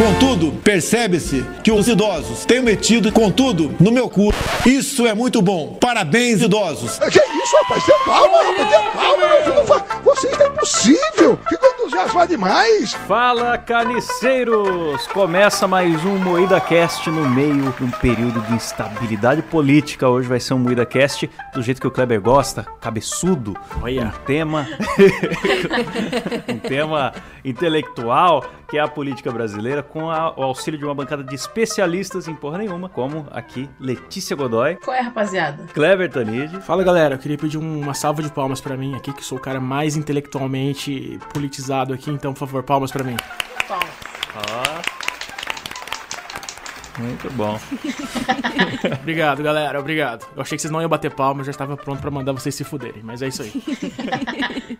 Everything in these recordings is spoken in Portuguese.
Contudo, percebe-se que os idosos têm metido, contudo, no meu cu. Isso é muito bom. Parabéns, idosos. Que isso, rapaz? Dê calma, rapaz. Dê calma, meu filho. Não fa- Você está impossível. Ficou entusiasmado demais. Fala, carniceiros! Começa mais um Moída Cast no meio de um período de instabilidade política. Hoje vai ser um Moída Cast do jeito que o Kleber gosta, cabeçudo. Olha. Um tema. um tema intelectual, que é a política brasileira, com a- o auxílio de uma bancada de especialistas em porra nenhuma, como aqui Letícia Godoy, Qual é, rapaziada? Kleber Tanid. Fala galera, eu queria pedir um- uma salva de palmas pra mim aqui, que sou o cara mais intelectualmente politizado aqui, então por favor, palmas pra mim. Palmas. Muito bom. Obrigado, galera, obrigado. Eu achei que vocês não iam bater palmas, eu já estava pronto pra mandar vocês se fuderem, mas é isso aí.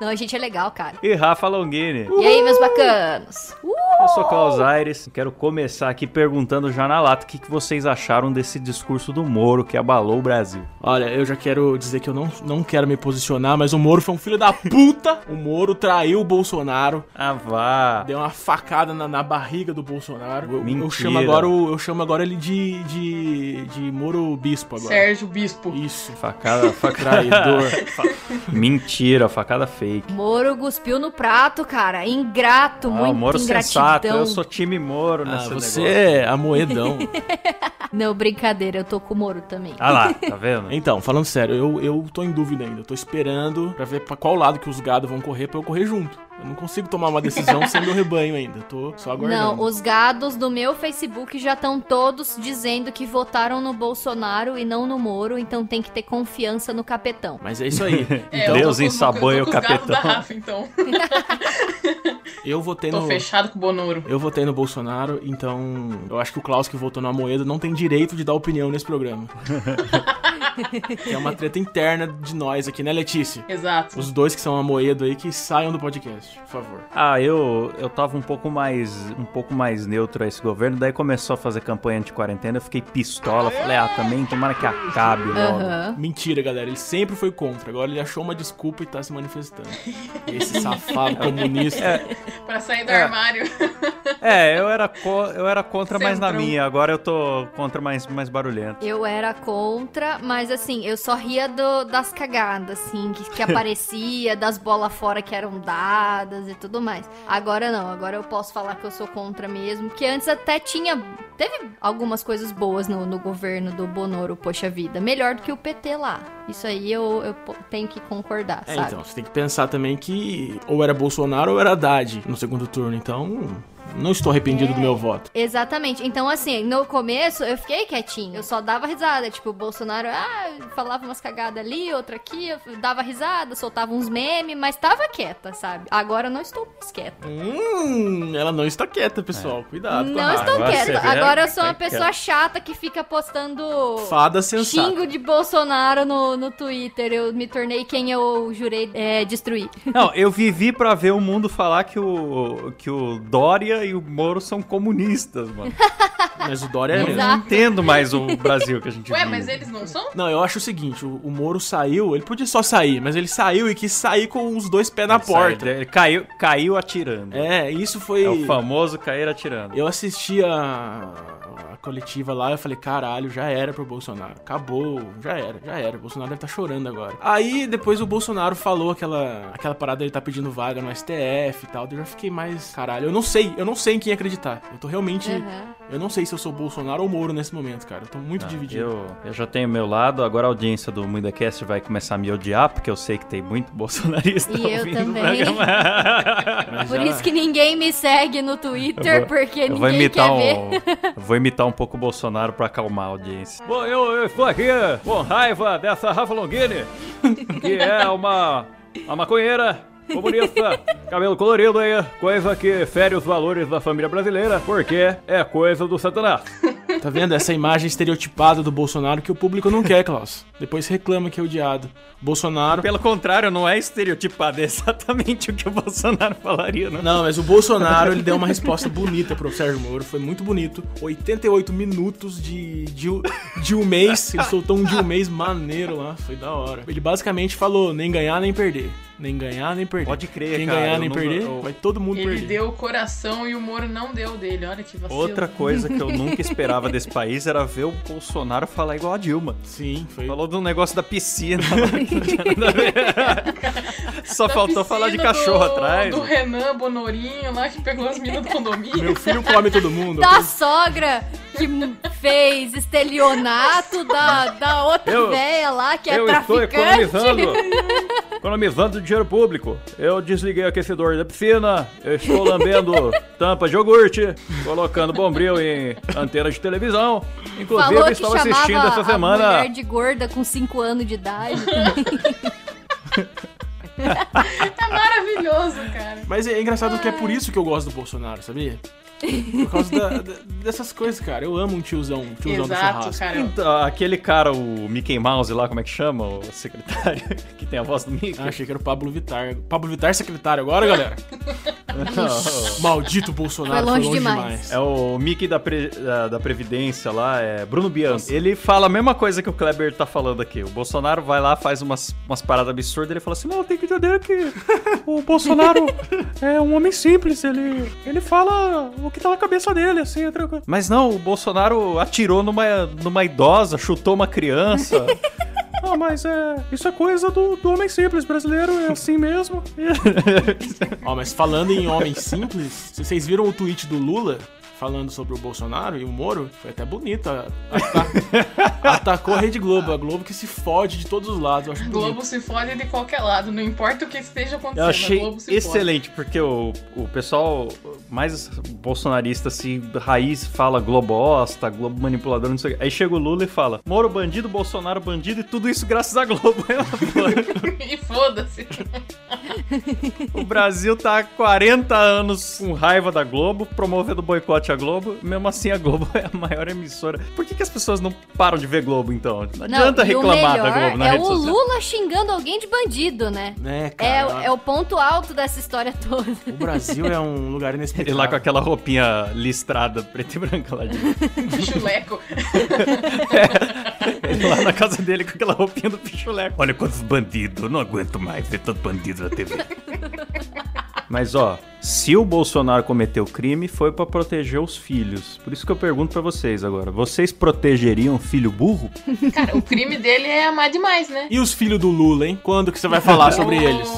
Não, a gente é legal, cara. E Rafa Longini. E aí, meus bacanos? Uh! Eu sou Klaus Aires, quero começar aqui perguntando já na lata o que, que vocês acharam desse discurso do Moro que abalou o Brasil. Olha, eu já quero dizer que eu não, não quero me posicionar, mas o Moro foi um filho da puta. O Moro traiu o Bolsonaro. Ah, vá. Deu uma facada na, na barriga do Bolsonaro. Eu, eu Mentira. chamo agora o- eu chamo agora ele de de, de Moro Bispo agora. Sérgio Bispo. Isso. Facada, facada. Traidor. Mentira, facada fake. Moro cuspiu no prato, cara. Ingrato, Ah, muito Moro ingratidão. Sensato, eu sou time Moro Ah, nesse você negócio. é a moedão. Não, brincadeira, eu tô com o Moro também. Ah lá, tá vendo? Então, falando sério, eu, eu tô em dúvida ainda. Eu tô esperando pra ver pra qual lado que os gados vão correr pra eu correr junto. Eu não consigo tomar uma decisão sem meu rebanho ainda. Eu tô só aguardando. Não, os gados do meu Facebook já estão todos dizendo que votaram no Bolsonaro e não no Moro, então tem que ter confiança no capetão. Mas é isso aí. É, Deus tô com- ensaboia eu tô o capetão. da Rafa, então. Eu votei Tô no. fechado com o Bonoro. Eu votei no Bolsonaro, então eu acho que o Klaus que votou na Moeda não tem direito de dar opinião nesse programa. é uma treta interna de nós aqui, né, Letícia? Exato. Os dois que são a Moeda aí que saiam do podcast, por favor. Ah, eu, eu tava um pouco mais um pouco mais neutro a esse governo, daí começou a fazer campanha anti-quarentena, eu fiquei pistola, falei, ah, também tomara que acabe logo. Aham. Mentira, galera. Ele sempre foi contra. Agora ele achou uma desculpa e tá se manifestando. Esse safado comunista. Pra sair do É. armário. É, eu era, co- eu era contra mais na Centrão. minha, agora eu tô contra mais, mais barulhento. Eu era contra, mas assim, eu só ria do- das cagadas, assim, que, que aparecia, das bolas fora que eram dadas e tudo mais. Agora não, agora eu posso falar que eu sou contra mesmo, que antes até tinha. Teve algumas coisas boas no, no governo do Bonoro, poxa vida. Melhor do que o PT lá. Isso aí eu, eu tenho que concordar, É, sabe? então, você tem que pensar também que ou era Bolsonaro ou era Haddad no segundo turno. Então, não estou arrependido do meu voto. Exatamente. Então, assim, no começo eu fiquei quietinho. Eu só dava risada. Tipo, o Bolsonaro, ah, falava umas cagadas ali, outra aqui, eu dava risada, soltava uns memes, mas tava quieta, sabe? Agora eu não estou mais quieta. Hum, ela não está quieta, pessoal. Cuidado com a não raiva. estou quieta. Agora eu sou uma tá pessoa quieta. chata que fica postando Fada sensata. xingo de Bolsonaro no, no Twitter. Eu me tornei quem eu jurei é, destruir. Não, eu vivi pra ver o mundo falar que o, que o Dória e o Moro são comunistas, mano. Mas o Dória é Eu não entendo mais o Brasil que a gente Ué, vive. mas eles não são? Não, eu acho o seguinte, o, o Moro saiu, ele podia só sair, mas ele saiu e quis sair com os dois pés na Ele porta. Ele caiu, caiu atirando. É, isso foi... É o famoso cair atirando. Eu assisti a, a coletiva lá, eu falei, caralho, já era pro Bolsonaro. Acabou, já era, já era. O Bolsonaro deve estar chorando agora. Aí depois o Bolsonaro falou aquela, aquela parada dele tá pedindo vaga no STF e tal. Eu já fiquei mais, caralho, eu não sei, eu não sei em quem acreditar. Eu tô realmente, Aham. eu não sei se eu sou Bolsonaro ou Moro nesse momento, cara. Eu tô muito dividido. Eu, eu já tenho meu lado, agora a audiência do MuidaCast vai começar a me odiar, porque eu sei que tem muito bolsonarista E eu ouvindo o também. programa. Mas Por já- isso que ninguém me segue no Twitter, Eu vou- porque Eu ninguém quer um, ver. eu vou imitar um pouco o Bolsonaro pra acalmar a audiência. Bom, eu, eu estou aqui com raiva dessa Rafa Longini, que é uma, uma maconheira comunista, cabelo colorido aí, coisa que fere os valores da família brasileira, porque é coisa do satanás. Tá vendo? Essa imagem estereotipada do Bolsonaro que o público não quer, Klaus. Depois reclama que é odiado. Bolsonaro. Pelo contrário, não é estereotipado, é exatamente o que o Bolsonaro falaria, né? Não, mas o Bolsonaro, ele deu uma resposta bonita pro Sérgio Moro, foi muito bonito. 88 minutos de, de, de um mês, ele soltou um de um mês maneiro lá, foi da hora. Ele basicamente falou, nem ganhar nem perder. Nem ganhar, nem perder. Pode crer, Quem cara, ganhar, eu nem não- perder, eu- vai todo mundo Ele perder. deu o coração e o Moro não deu dele. Olha que vacilo. Outra coisa que eu nunca esperava desse país era ver o Bolsonaro falar igual a Dilma. Sim, foi. Falou do negócio da piscina. a. Só Da faltou falar de cachorro do- atrás. Do Renan Bonorinho lá que pegou as minas do condomínio. Meu filho come todo mundo. Da sogra que fez estelionato, da, da outra Eu- véia lá que é eu estou traficante. economizando, economizando dinheiro público. Eu desliguei o aquecedor da piscina, eu estou lambendo tampa de iogurte, colocando bombril em antena de televisão. Inclusive, Falou que estava assistindo essa a semana. mulher de gorda com 5 anos de idade. É maravilhoso, cara. Mas é engraçado que é por isso que eu gosto do Bolsonaro, sabia? Por causa da- da- dessas coisas, cara. Eu amo um tiozão, um tiozão do Exato, churrasco. cara. Então, aquele cara, o Mickey Mouse lá, como é que chama? O secretário, que tem a voz do Mickey. Ah, achei que era o Pablo Vittar. Pablo Vittar secretário agora, galera? Maldito Bolsonaro, Foi longe demais. É o Mickey da, Pre- da, da Previdência lá, é Bruno Bianchi. Ele fala a mesma coisa que o Kleber tá falando aqui. O Bolsonaro vai lá, faz umas, umas paradas absurdas, ele fala assim, não, tem que entender que o Bolsonaro é um homem simples, ele, ele fala o que tá na cabeça dele, assim, é tranquilo. Mas não, o Bolsonaro atirou numa, numa idosa, chutou uma criança... Mas é. Isso é coisa do, do homem simples brasileiro, é assim mesmo. Ó, mas falando em homem simples, vocês viram o tweet do Lula falando sobre o Bolsonaro e o Moro, foi até bonito. a- ata- atacou a Rede Globo, a Globo que se fode de todos os lados. Eu acho bonito. Globo se fode de qualquer lado, não importa o que esteja acontecendo. Eu achei a Globo se excelente, porque o, o pessoal mais bolsonarista, assim, raiz, fala globosta, Globo manipulador, não sei o quê. Aí chega o Lula e fala: Moro bandido, Bolsonaro bandido, e tudo isso graças à Globo. fode. e foda-se. o Brasil tá há 40 anos com raiva da Globo, promovendo boicote à Globo. Mesmo assim, a Globo é a maior emissora. Por que, que as pessoas não param de ver Globo, então? Não adianta e o reclamar da Globo na é rede o social. Lula xingando alguém de bandido, né? Né, É, cara? é o ponto alto dessa história toda. O Brasil é um lugar Ele inexplicável. lá com aquela roupinha listrada, preta e branca lá de Chuleco. Ele lá na casa dele com aquela roupinha do pichuleco. Olha quantos bandidos, eu não aguento mais ver tanto bandido na TV. Mas ó, se o Bolsonaro cometeu crime, foi pra proteger os filhos. Por isso que eu pergunto pra vocês agora: vocês protegeriam filho burro? Cara, o crime dele é amar demais, né? E os filhos do Lula, hein? Quando que você vai falar sobre eles?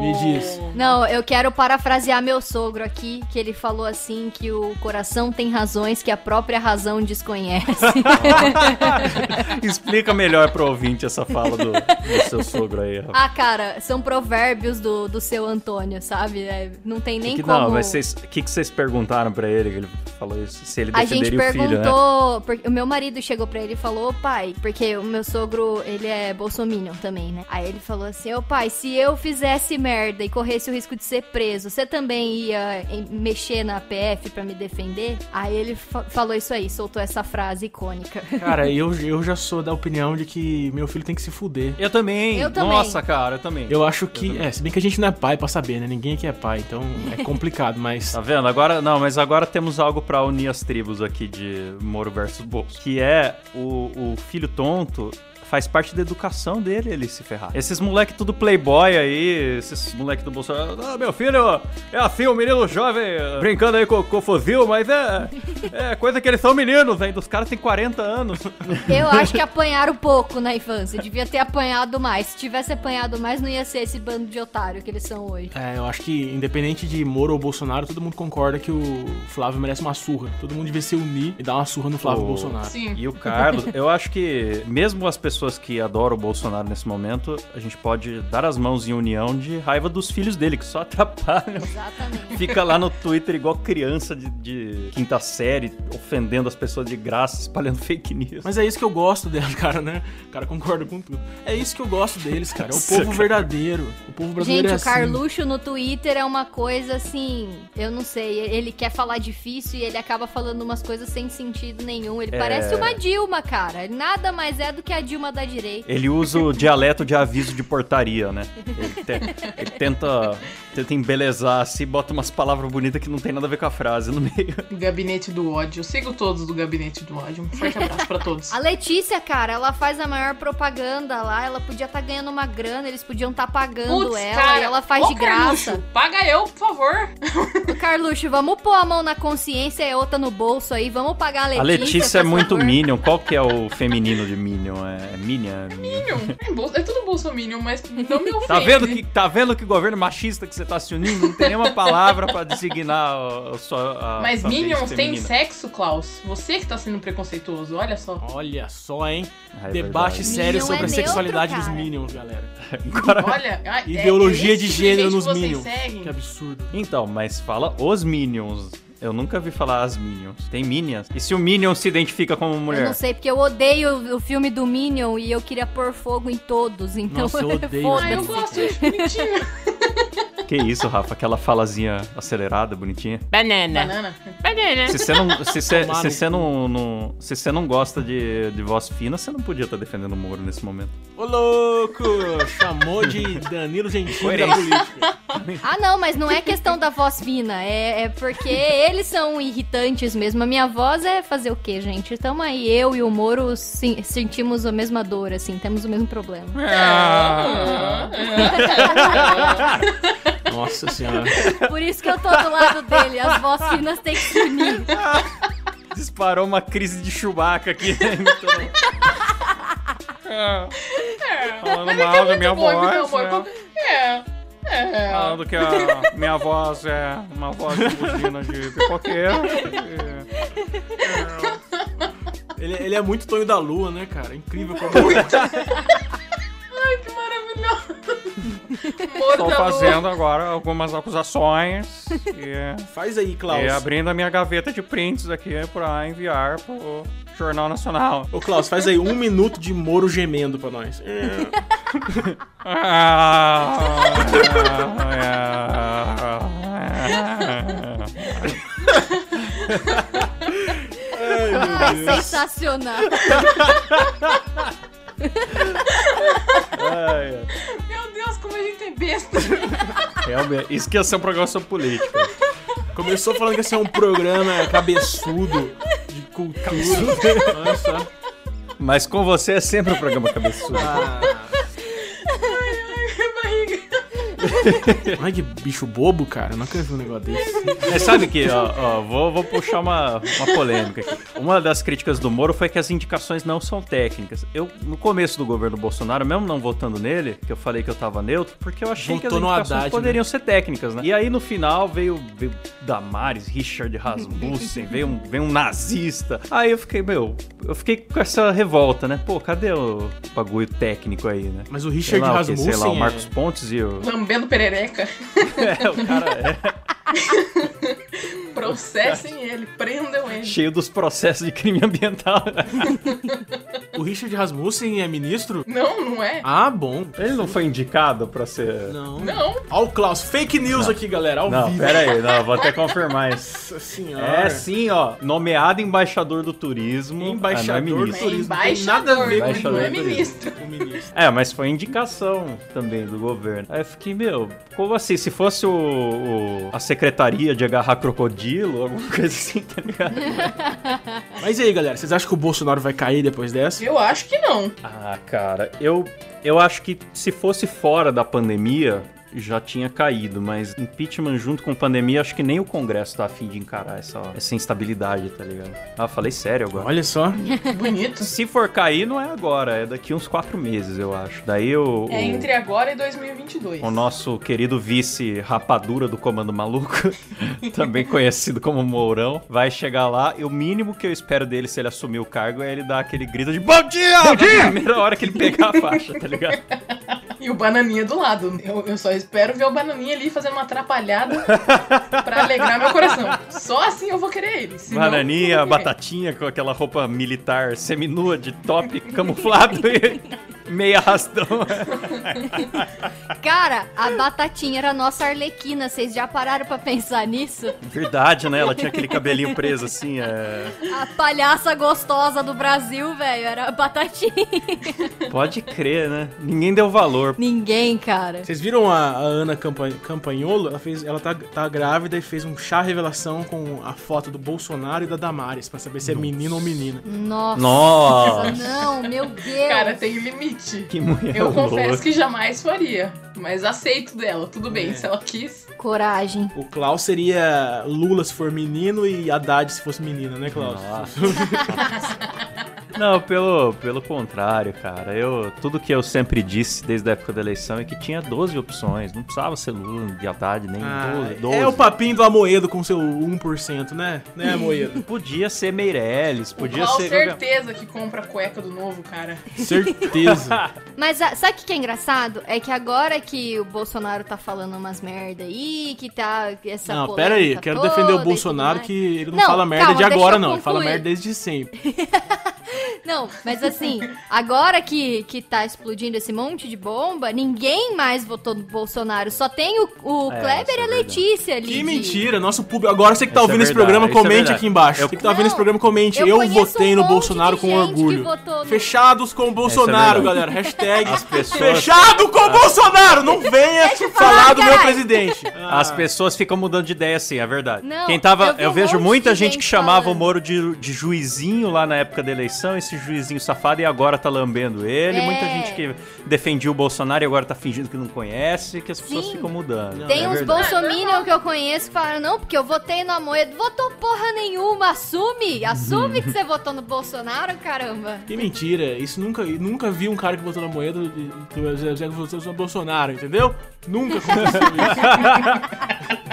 Me diz. Não, eu quero parafrasear meu sogro aqui, que ele falou assim que o coração tem razões que a própria razão desconhece. Explica melhor pro ouvinte essa fala do, do seu sogro aí, ah, cara, são provérbios do, do seu Antônio, sabe? É, não tem nem que como... não, mas o que, que vocês perguntaram pra ele que ele falou isso? Se ele A gente defenderia o filho, né? perguntou, porque o meu marido chegou pra ele e falou, "Ô, pai, porque o meu sogro, ele é bolsominion também, né? Aí ele falou assim, ô pai, se eu fizesse merda e corresse o risco de ser preso, você também ia em- mexer na PF pra me defender? Aí ele fa- falou isso aí, soltou essa frase icônica. Cara, eu, eu já sou da opinião de que meu filho tem que se fuder. Eu também. Eu também. Nossa, cara, eu também. Eu acho que. É, se bem que a gente não é pai pra saber, né? Ninguém aqui é pai, então é complicado, mas. Tá vendo? Agora, não, mas agora temos algo pra unir as tribos aqui de Moro versus Bolso. Que é o, o filho tonto faz parte da educação dele ele se ferrar. Esses moleque tudo playboy aí, esses moleque do Bolsonaro. Ah, meu filho é assim, um menino jovem brincando aí com, com o fuzil, mas é, é coisa que eles são meninos ainda. Os caras têm 40 anos. Eu acho que apanharam pouco na infância, devia ter apanhado mais. Se tivesse apanhado mais, não ia ser esse bando de otário que eles são hoje. É, eu acho que, independente de Moro ou Bolsonaro, todo mundo concorda que o Flávio merece uma surra. Todo mundo devia se unir e dar uma surra no Flávio Ô, Bolsonaro. Sim. E o Carlos, eu acho que mesmo as pessoas que adoram o Bolsonaro nesse momento, a gente pode dar as mãos em união de raiva dos filhos dele, que só atrapalham. Exatamente. Fica lá no Twitter igual criança de, de quinta série, ofendendo as pessoas de graça, espalhando fake news. Mas é isso que eu gosto deles, cara, né? O cara concorda com tudo. É isso que eu gosto deles, cara. É o povo verdadeiro. O povo brasileiro Gente, é o assim. Carluxo no Twitter é uma coisa assim, eu não sei, ele quer falar difícil e ele acaba falando umas coisas sem sentido nenhum. Ele É. parece uma Dilma, cara. Nada mais é do que a Dilma da direita. Ele usa o dialeto de aviso de portaria, né? Ele, te- ele tenta, tenta embelezar assim, bota umas palavras bonitas que não tem nada a ver com a frase no meio. Gabinete do ódio. Eu sigo todos do Gabinete do ódio. Um forte abraço pra todos. A Letícia, cara, ela faz a maior propaganda lá, ela podia estar ganhando uma grana, eles podiam estar pagando Putz, ela cara. e ela faz Ô, de graça. Carluxo, paga eu, por favor. Carluxo, vamos pôr a mão na consciência e outra no bolso aí, vamos pagar a Letícia. A Letícia é muito favor. Minion. Qual que é o feminino de Minion? É Minion? Minion. É, bol- é tudo bolsominion, mas não me ofende. Tá vendo que tá vendo que governo machista que você tá se unindo? Não tem nenhuma palavra pra designar a, a sua. a Mas sua Minions têm sexo, Klaus. Você que tá sendo preconceituoso, olha só. Olha só, hein? É Debate sério Minion sobre é a neutro, sexualidade dos cara. Minions, galera. Agora- Olha, é- Ideologia é de gênero nos Minions. seguem. Que absurdo. Então, mas fala os Minions. Eu nunca vi falar as Minions. Tem Minions. E se o Minion se identifica como Eu mulher? não sei, porque eu odeio o- filme do Minion e eu queria pôr fogo em todos, então Nossa, eu odeio foda-se. Ah, eu gosto, eu bonitinho. Que isso, Rafa? Aquela falazinha acelerada, bonitinha. Banana. Banana. Banana. Se você não, se se não, não- se você não gosta de, de voz fina, você não podia estar defendendo o Moro nesse momento. Ô, louco! Chamou de Danilo Gentili da política. Ah, não, mas não é questão da voz fina, é, é porque eles são irritantes mesmo. A minha voz é fazer o quê, gente? Tamo aí, eu e o Moro sim- sentimos a mesma dor, assim, temos o mesmo problema. Nossa senhora. Por isso que eu tô do lado dele, as vozes finas têm que se unir. Disparou uma crise de Chewbacca aqui. né? Então, é que é mal da muito minha bom o voz. Moro. né? É. É. Falando que a minha voz é uma voz de buzina de pipoqueiro. Ele, ele é muito Tonho da Lua, né, cara? Incrível como. Moro Estou fazendo agora algumas acusações e, Faz aí, Klaus. e abrindo a minha gaveta de prints aqui pra enviar pro Jornal Nacional. Ô, Klaus, faz aí um minuto de Moro gemendo pra nós. É. Sensacional. Meu Deus, como a gente é besta. Realmente, isso que ia ser um programa sobre política. Começou falando que esse é um programa cabeçudo de cultura. Olha só. Mas com você é sempre um programa cabeçudo. Ah. Ai, que bicho bobo, cara. Eu nunca vi um negócio desse. Mas sabe que, ó, ó, vou, vou puxar uma, uma polêmica aqui. Uma das críticas do Moro foi que as indicações não são técnicas. Eu, no começo do governo Bolsonaro, mesmo não votando nele, que eu falei que eu tava neutro, porque eu achei que as indicações Haddad, poderiam ser técnicas, né? E aí, no final, veio, veio Damares, Richard Rasmussen, veio, um, veio um nazista. Aí eu fiquei, meu, eu fiquei com essa revolta, né? Pô, cadê o bagulho técnico aí, né? Mas o Sei Richard lá, o quê? Rasmussen. Sei lá, o é- Marcos Pontes e o... Lambendo perereca. É, o cara é Processem ele, prendam ele. cheio dos processos de crime ambiental. O Richard Rasmussen é ministro? Não, não é? Ah, bom. Ele não foi indicado pra ser. Não. Não. Ó o Klaus, fake news aqui, galera, ao Não, vivo. pera aí, não, vou até confirmar isso. Nossa senhora. É sim, ó. Nomeado embaixador do turismo. Embaixador ah, não é do ministro. É turismo. Não tem nada a ver com Embaixador não é do turismo. ministro. o ministro. É, mas foi indicação também do governo. Aí eu fiquei, meu, como assim? Se fosse o, o- a secretaria de agarrar crocodilo, alguma coisa assim, tá ligado? Mas e aí, galera, vocês acham que o Bolsonaro vai cair depois dessa? Eu acho que não. Ah, cara, eu, eu acho que se fosse fora da pandemia, já tinha caído, mas impeachment junto com pandemia, acho que nem o Congresso tá afim de encarar essa, essa instabilidade, tá ligado? Ah, falei sério agora. Olha só. Que bonito. Se for cair, não é agora, é daqui uns quatro meses, eu acho. Daí o, É o, entre agora e 2022. o nosso querido vice rapadura do Comando Maluco, também conhecido como Mourão, vai chegar lá e o mínimo que eu espero dele se ele assumir o cargo é ele dar aquele grito de Bom dia! Na primeira hora que ele pegar a faixa, tá ligado? E o Bananinha do lado. Eu, eu só espero ver o Bananinha ali fazendo uma atrapalhada pra alegrar meu coração. Só assim eu vou querer ele. senão Bananinha, batatinha com aquela roupa militar seminua de top camuflado e, Meia arrastão. Cara, a Batatinha era a nossa arlequina. Vocês já pararam pra pensar nisso? Verdade, né? Ela tinha aquele cabelinho preso assim, é... A palhaça gostosa do Brasil, velho, era a Batatinha. Pode crer, né? Ninguém deu valor. Ninguém, cara. Vocês viram a, a Ana Campa- Campanholo? Ela, fez, ela tá, tá grávida e fez um chá revelação com a foto do Bolsonaro e da Damares, pra saber se é menino ou menina. Nossa. Nossa. Não, meu Deus. Cara, tem limite. Que mulher Eu louca. confesso que jamais faria. Mas aceito dela, tudo bem, se ela quis. Coragem. O Klaus seria Lula se for menino e Haddad se fosse menina, né, Klaus? Não, pelo, pelo contrário, cara. Eu, tudo que eu sempre disse desde a época da eleição é que tinha 12 opções. Não precisava ser Lula de Haddad, nem Ah, 12, 12. é o papinho do Amoedo com seu 1%, né? Né, Amoedo? Podia ser Meirelles, O podia ser... qualquer- certeza que compra a cueca do novo, cara. Certeza. Mas a- sabe o que é engraçado? É que agora que o Bolsonaro tá falando umas merda aí, que tá essa não, pera aí. Quero toda defender o Bolsonaro que ele não, Não, fala merda calma, de agora, não. Ele fala merda desde sempre. Não, mas assim, agora que, que tá explodindo esse monte de bomba, ninguém mais votou no Bolsonaro. Só tem o, o É, Kleber é e a verdade. Letícia ali. Que de- mentira, nosso público. Agora você que tá Isso é ouvindo esse verdade, programa, é comente aqui embaixo. Eu- Você que tá ouvindo esse programa, comente. eu Eu, votei um no Bolsonaro com orgulho. no- Fechados com o Bolsonaro, verdade. galera. Hashtag As pessoas- fechado com o Bolsonaro. Não venha falar falar, do meu presidente. Ah, As pessoas ficam mudando de ideia assim, é verdade. Não, Quem tava. eu Eu, um vejo muita gente, gente que chamava falando. o Moro de, de juizinho lá na época da eleição, esse juizinho safado, e agora tá lambendo ele. É. Muita gente que defendia o Bolsonaro e agora tá fingindo que não conhece, que as pessoas Sim. ficam mudando. Tem é uns bolsominion que eu conheço que falaram, não, porque eu votei no Amoedo. Votou porra nenhuma, assume! Assume que você votou no Bolsonaro, caramba. Que mentira, isso nunca, nunca vi um cara que votou na moeda do do Zé Zé que votou no Bolsonaro, entendeu? Nunca aconteceu isso.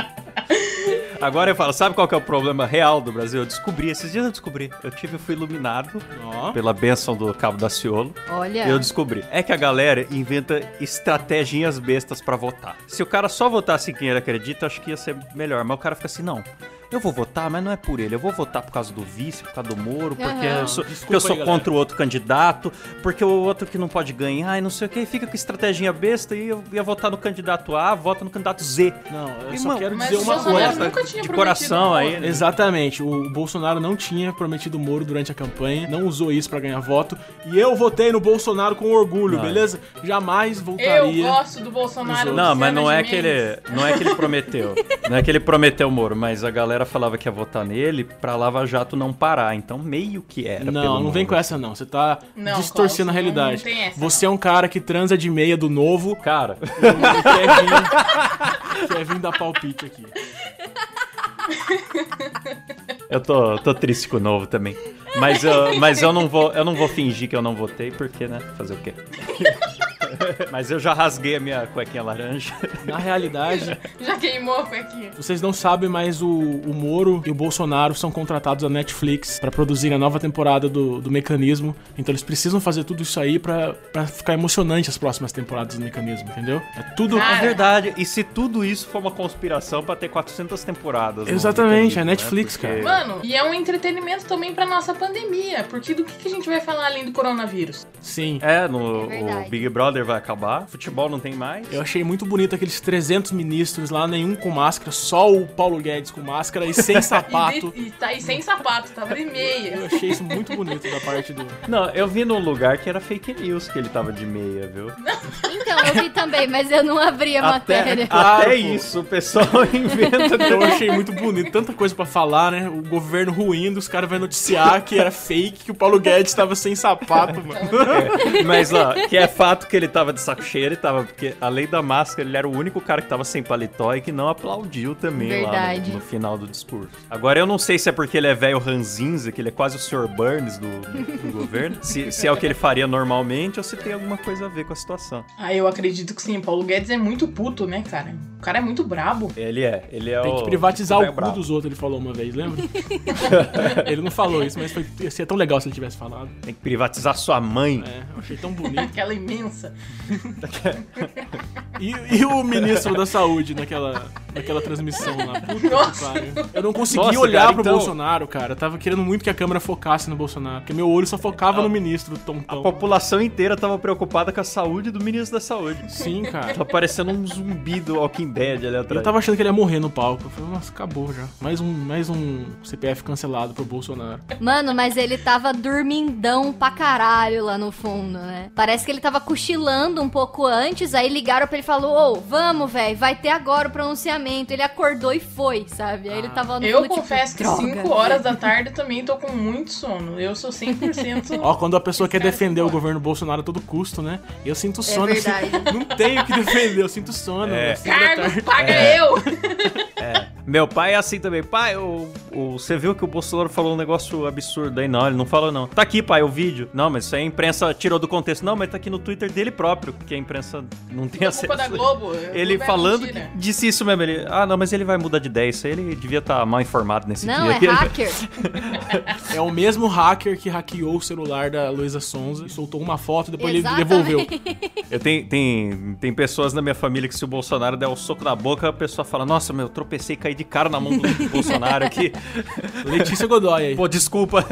Agora eu falo, sabe qual que é o problema real do Brasil? Eu descobri, esses dias eu descobri. Eu tive, eu fui iluminado Ó. pela benção do Cabo da Ciolo. Olha. Eu descobri. É que a galera inventa estratégias bestas pra votar. Se o cara só votasse em quem ele acredita, acho que ia ser melhor. Mas o cara fica assim, não. Eu vou votar, mas não é por ele. Eu vou votar por causa do vice, por causa do Moro, porque eu sou, Desculpa porque eu sou aí, contra o outro candidato, porque o outro que não pode ganhar e não sei o que. Fica com estratégia besta e eu ia votar no candidato A, vota no candidato Z. Não, eu Irmão, só quero mas dizer o uma Bolsonaro coisa. nunca tinha de coração aí, né? Exatamente, o Bolsonaro não tinha prometido Moro durante a campanha, não usou isso pra ganhar voto, e eu votei no Bolsonaro com orgulho, Não. beleza? Jamais Eu voltaria. gosto do Bolsonaro. Não, mas não é que ele, não é que ele prometeu. Não é que ele prometeu o Moro, mas a galera falava que ia votar nele pra Lava Jato não parar. Então meio que era. pelo Não, não vem com essa não. Você tá Não, distorcendo a Klaus, não- realidade. não tem essa, Você é um cara que transa de meia do novo Cara, quer vir, quer vir dar palpite aqui. eu tô, tô triste com o novo também. Mas, eu, mas eu, não vou, eu não vou fingir que eu não votei, porque, né? Fazer o quê? mas eu já rasguei a minha cuequinha laranja. Na realidade, Já queimou a cuequinha. vocês não sabem, mas o, o Moro e o Bolsonaro são contratados da Netflix pra produzir a nova temporada do, do Mecanismo. Então eles precisam fazer tudo isso aí pra, pra ficar emocionante as próximas temporadas do Mecanismo, entendeu? É tudo... Cara, É verdade. E se tudo isso for uma conspiração pra ter 400 temporadas? Exatamente, é Netflix, Porque- Mano, e é um entretenimento também pra nossa pandemia. Porque do que, que a gente vai falar além do coronavírus? Sim. É, no, É Big Brother vai acabar, futebol não tem mais. Eu achei muito bonito aqueles 300 ministros lá, nenhum com máscara, só o Paulo Guedes com máscara e sem E, sapato. de- e tá aí sem sapato, tava de Eu meia. achei isso muito bonito da parte do. Não, eu vi num lugar que era fake news que ele tava de meia, viu? Então, eu vi também, mas eu não abri a Até, matéria. Até isso, o pessoal inventa. Eu achei muito bonito, tanta coisa pra falar, né? O governo ruindo, os caras vão noticiar que era fake, que o Paulo Guedes tava sem sapato, mano. É, mas ó, que é fato que ele tava de saco cheio, ele tava, porque além da máscara, ele era o único cara que tava sem paletó e que não aplaudiu também Verdade. lá no, no final do discurso. Agora eu não sei se é porque ele é velho ranzinza, que ele é quase o Sr. Burns do, do- do governo, se, se é o que ele faria normalmente ou se tem alguma coisa a ver com a situação. Aí eu acredito que sim. Paulo Guedes é muito puto, né, cara? O cara é muito brabo. Ele é, ele é Tem o... que privatizar o velho cu brabo. dos outros, ele falou uma vez, lembra? ele não falou isso, mas foi, ia ser tão legal se ele tivesse falado. Tem que privatizar sua mãe. É, eu achei tão bonito. Aquela imensa. E, e o ministro da saúde naquela, naquela transmissão lá? Puta que Nossa. pariu. Eu não consegui Nossa, olhar cara, pro então- Bolsonaro, cara. Eu tava querendo muito que a câmera focasse no Bolsonaro. Porque meu olho só focava no ministro, A tontão. população inteira tava preocupada com a saúde do ministro da saúde. Sim, cara. Tá parecendo um zumbi do Walking Dead ali atrás. Eu tava achando que ele ia morrer no palco. Eu falei, nossa, acabou já. Mais um, mais um CPF cancelado pro Bolsonaro. Mano, mas ele tava dormindão pra caralho lá no fundo, né? Parece que ele tava cochilando um pouco antes, aí ligaram pra ele falou, ô, vamos, velho, vai ter agora o pronunciamento. Ele acordou e foi, sabe? Aí ele tava no Eu fundo, tipo, confesso que droga. 5 horas da tarde também tô com muito sono. Eu sou 100%. Ó, quando a pessoa quer defender é o governo Bolsonaro a todo custo, né? Eu sinto É sono. assim, verdade. não tenho o que defender, eu sinto sono. É. da Carlos, paga É. eu! Meu pai é assim também. Pai, o, o- você viu que o Bolsonaro falou um negócio absurdo aí? Não, ele não falou não. Tá aqui, pai, o vídeo. Não, mas isso aí a imprensa tirou do contexto. Não, mas tá aqui no Twitter dele próprio, que a imprensa não tem É acesso. Da Globo. Ele Globo é falando que mentira. disse isso mesmo. Ele, ah, não, mas ele vai mudar de ideia. Isso aí ele devia estar mal informado nesse Não, dia. é hacker. É o mesmo hacker que hackeou o celular da Luísa Sonza e soltou uma foto e depois Exatamente. ele devolveu. Eu tenho, tem, tem pessoas na minha família que se o Bolsonaro der um soco na boca, a pessoa fala, nossa, meu, eu tropecei e caí de cara na mão do Bolsonaro aqui. Letícia Godoy aí. Pô, desculpa.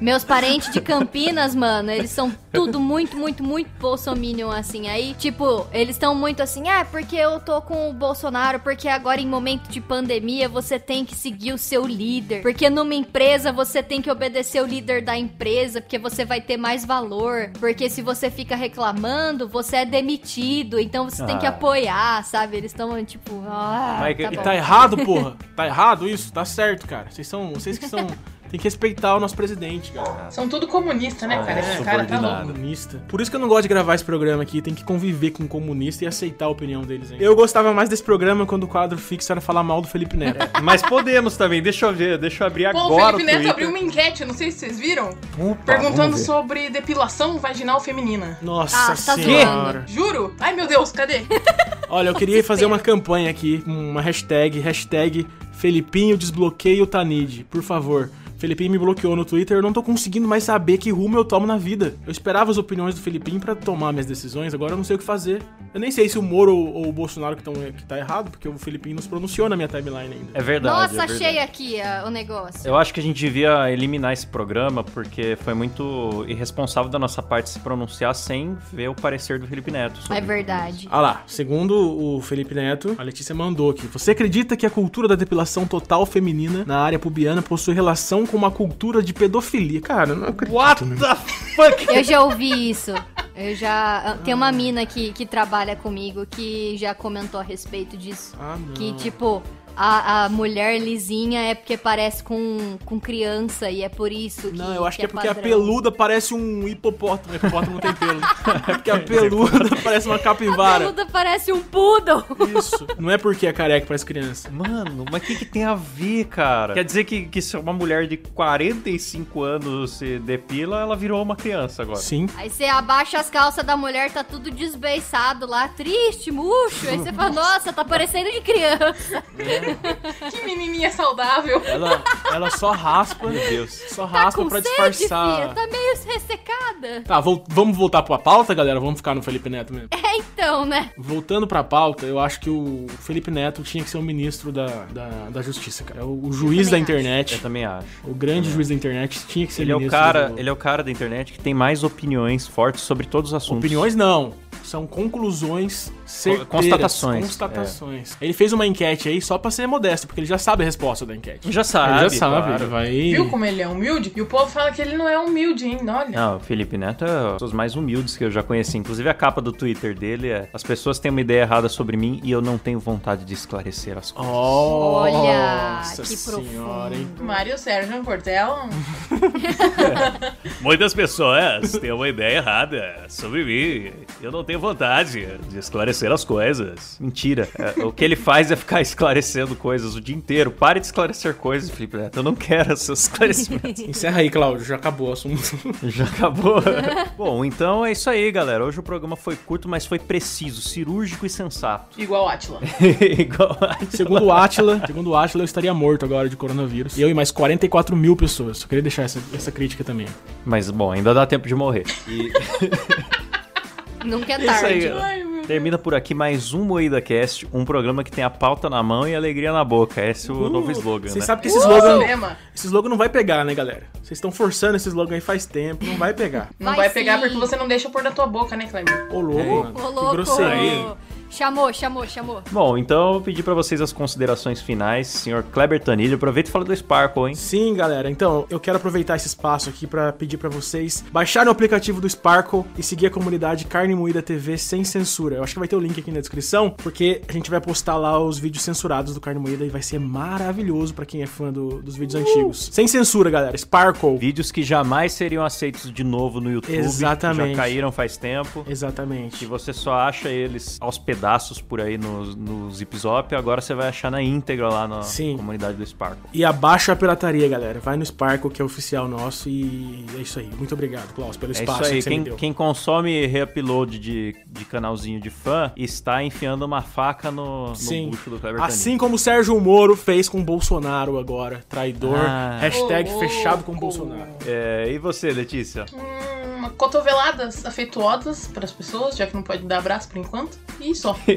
Meus parentes de Campinas, mano, eles são tudo muito, muito, muito bolsominion, assim. Aí, tipo, eles estão muito assim, ah, porque eu tô com o Bolsonaro, porque agora em momento de pandemia você tem que seguir o seu líder. Porque numa empresa você tem que obedecer o líder da empresa, porque você vai ter mais valor. Porque se você fica reclamando, você é demitido. Então você tem que Ah. apoiar, sabe? Eles estão, tipo, ah, Mas tá. Tá errado, porra? Tá errado isso? Tá certo, cara. Vocês são. Vocês que são. Tem que respeitar o nosso presidente, cara. São tudo comunista, né, cara? É, Esse cara tá louco. Comunista. Por isso que eu não gosto de gravar esse programa aqui. Tem que conviver com comunista e aceitar a opinião deles. Hein? Eu gostava mais desse programa quando o quadro fixo era falar mal do Felipe Neto. Mas podemos também, deixa eu ver, deixa eu abrir Pô, o agora Felipe o Neto Twitter. abriu uma enquete, não sei se vocês viram, Opa, perguntando sobre depilação vaginal feminina. Nossa Ah, tá senhora. Juro? Ai, meu Deus, cadê? Olha, eu queria fazer uma campanha aqui, uma hashtag, hashtag Felipinho desbloqueia o Tanid, por favor. Felipinho me bloqueou no Twitter, eu não tô conseguindo mais saber que rumo eu tomo na vida. Eu esperava as opiniões do Felipinho pra tomar minhas decisões, agora eu não sei o que fazer. Eu nem sei se o Moro ou, o Bolsonaro que, tão, que tá errado, porque o Felipinho não se pronunciou na minha timeline ainda. É verdade. Nossa, é verdade. achei aqui ah, o negócio. Eu acho que a gente devia eliminar esse programa porque foi muito irresponsável da nossa parte se pronunciar sem ver o parecer do Felipe Neto. sobre É verdade. Ah lá, segundo o Felipe Neto, a Letícia mandou aqui. Você acredita que a cultura da depilação total feminina na área pubiana possui relação com uma cultura de pedofilia? Cara, eu não acredito. What né? the fuck? Eu já ouvi isso. Eu já. Tem uma mina que, que trabalha comigo que já comentou a respeito disso. Ah, não. Que, tipo, a, a mulher lisinha é porque parece com, com criança e é por isso que. Não, eu acho que é porque a padrão. peluda parece um hipopótamo. Hipopótamo não tem pelo. É porque a peluda parece uma A capivara. peluda parece um poodle. Isso. Não é porque é careca, parece criança. Mano, mas o que, que tem a ver, cara? Quer dizer que, que se uma mulher de 45 anos se depila, ela virou uma criança agora. Sim. Aí você abaixa as calças da mulher, tá tudo desbeiçado lá, triste, murcho. Aí você fala, nossa, tá parecendo de criança. Que menininha saudável. Ela, ela só raspa. Meu Deus. Só Tá raspa com pra sede, disfarçar. filha? Tá meio ressecada. Tá, vol- vamos voltar pra pauta, galera? Vamos ficar no Felipe Neto mesmo. É então, né? Voltando pra pauta, eu acho que o Felipe Neto tinha que ser o ministro da, da, da Justiça, cara. É o, o juiz da internet. Eu também acho. O grande juiz da internet tinha que ser Ele é, o ministro. cara, do- ele é o cara da internet que tem mais opiniões fortes sobre todos os assuntos. Opiniões não. São conclusões certeiras. Constatações, Constatações. Ele fez uma enquete aí só pra ser modesto, porque ele já sabe a resposta da enquete. Já sabe, ele já sabe, claro. vai... Viu como ele é humilde? E o povo fala que ele não é humilde ainda, olha. Não, o Felipe Neto é um dos mais humildes que eu já conheci. Inclusive, a capa do Twitter dele é: As pessoas têm uma ideia errada sobre mim e eu não tenho vontade de esclarecer as coisas. Olha, Nossa que senhora, hein? profundo. Mário Sérgio Cortella. Muitas pessoas têm uma ideia errada sobre mim. Eu não tenho vontade de esclarecer esclarecer as coisas. Mentira. É, o que ele faz é ficar esclarecendo coisas o dia inteiro. Pare de esclarecer coisas, Felipe Neto. Eu não quero seus esclarecimentos. Encerra aí, Cláudio, já acabou o assunto. Já acabou. Bom, então é isso aí, galera. Hoje o programa foi curto, mas foi preciso, cirúrgico e sensato. Igual Atila. Igual a... Segundo o Atila, segundo o Atila, eu estaria morto agora de coronavírus. E eu e mais 44 mil pessoas. Só queria deixar essa, essa crítica também. Mas, bom, ainda dá tempo de morrer. E Nunca é é isso aí, tarde. Termina por aqui mais um Moída Cast, um programa que tem a pauta na mão e a alegria na boca. Esse é o novo slogan, Vocês né? sabem que esse Uh, slogan, cinema. esse slogan não vai pegar, né, galera? Vocês estão forçando esse slogan aí faz tempo, não vai pegar. Não Vai vai, pegar porque você não deixa pôr da tua boca, né, Cleber? Ô, louco, É. mano. Ô, Que louco. grosseria. Chamou, chamou, chamou. Bom, então eu vou pedir pra vocês as considerações finais, senhor Kleber Tanilho. Aproveita e fala do Sparkle, hein? Sim, galera. Então, eu quero aproveitar esse espaço aqui pra pedir pra vocês baixarem o aplicativo do Sparkle e seguir a comunidade Carne Moída TV sem censura. Eu acho que vai ter o link aqui na descrição, porque a gente vai postar lá os vídeos censurados do Carne Moída e vai ser maravilhoso pra quem é fã do- dos vídeos antigos. Sem censura, galera. Sparkle. Vídeos que jamais seriam aceitos de novo no YouTube. Exatamente. Que já caíram faz tempo. Exatamente. você só acha eles aos pedaços por aí no, no Zip Zop. Agora você vai achar na íntegra lá na Sim. comunidade do Sparkle. E abaixa a pirataria, galera. Vai no Sparkle, que é oficial nosso. E é isso aí. Muito obrigado, Klaus, pelo É espaço isso aí, que você me quem, deu. quem consome reupload de, de canalzinho de fã está enfiando uma faca no, no bucho do Kleber Assim como o Sérgio Moro fez com o Bolsonaro agora. Traidor. Ah. Hashtag Ô, fechado com o louco. Bolsonaro. É, e você, Letícia? Hum, cotoveladas afetuosas pras pessoas, já que não pode dar abraço por enquanto. E só.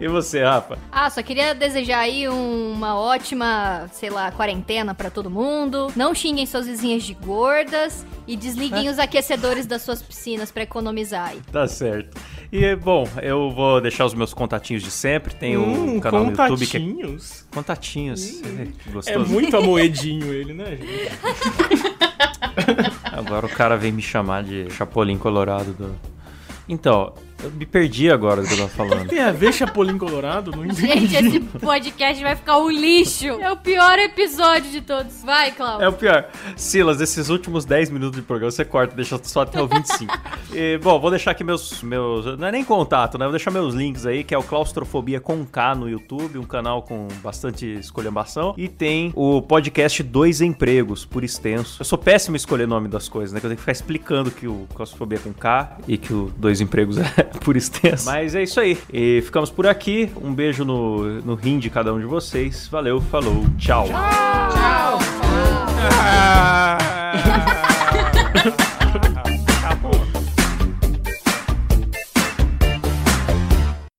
e você, Rafa? Ah, só queria desejar aí um- uma ótima, sei lá, quarentena pra todo mundo. Não xinguem suas vizinhas de gordas e desliguem os aquecedores das suas piscinas pra economizar aí. Tá certo. E, bom, eu vou deixar os meus contatinhos de sempre. Tem o Hum, canal no YouTube que é contatinhos. Contatinhos. Que É gostoso. muito amoedinho ele, né, gente? Agora o cara vem me chamar de Chapolin Colorado. Do... Então, eu me perdi agora do que eu tava falando. Tem a ver Chapolin Colorado? Não entendi. Gente, esse podcast vai ficar um lixo. É o pior episódio de todos. Vai, Cláudio. É o pior. Silas, esses últimos 10 minutos de programa você corta, deixa só até o 25. e, bom, vou deixar aqui meus, meus. Não é nem contato, né? Vou deixar meus links aí, que é o Claustrofobia com K no YouTube, um canal com bastante escolhambação. E tem o podcast Dois Empregos, por extenso. Eu sou péssimo em escolher nome das coisas, né? Que eu tenho que ficar explicando que o Claustrofobia é com K e que o Dois Empregos é por extenso. Mas é isso aí. E ficamos por aqui. Um beijo no, no rim de cada um de vocês. Valeu, falou, tchau. Tchau. Ah.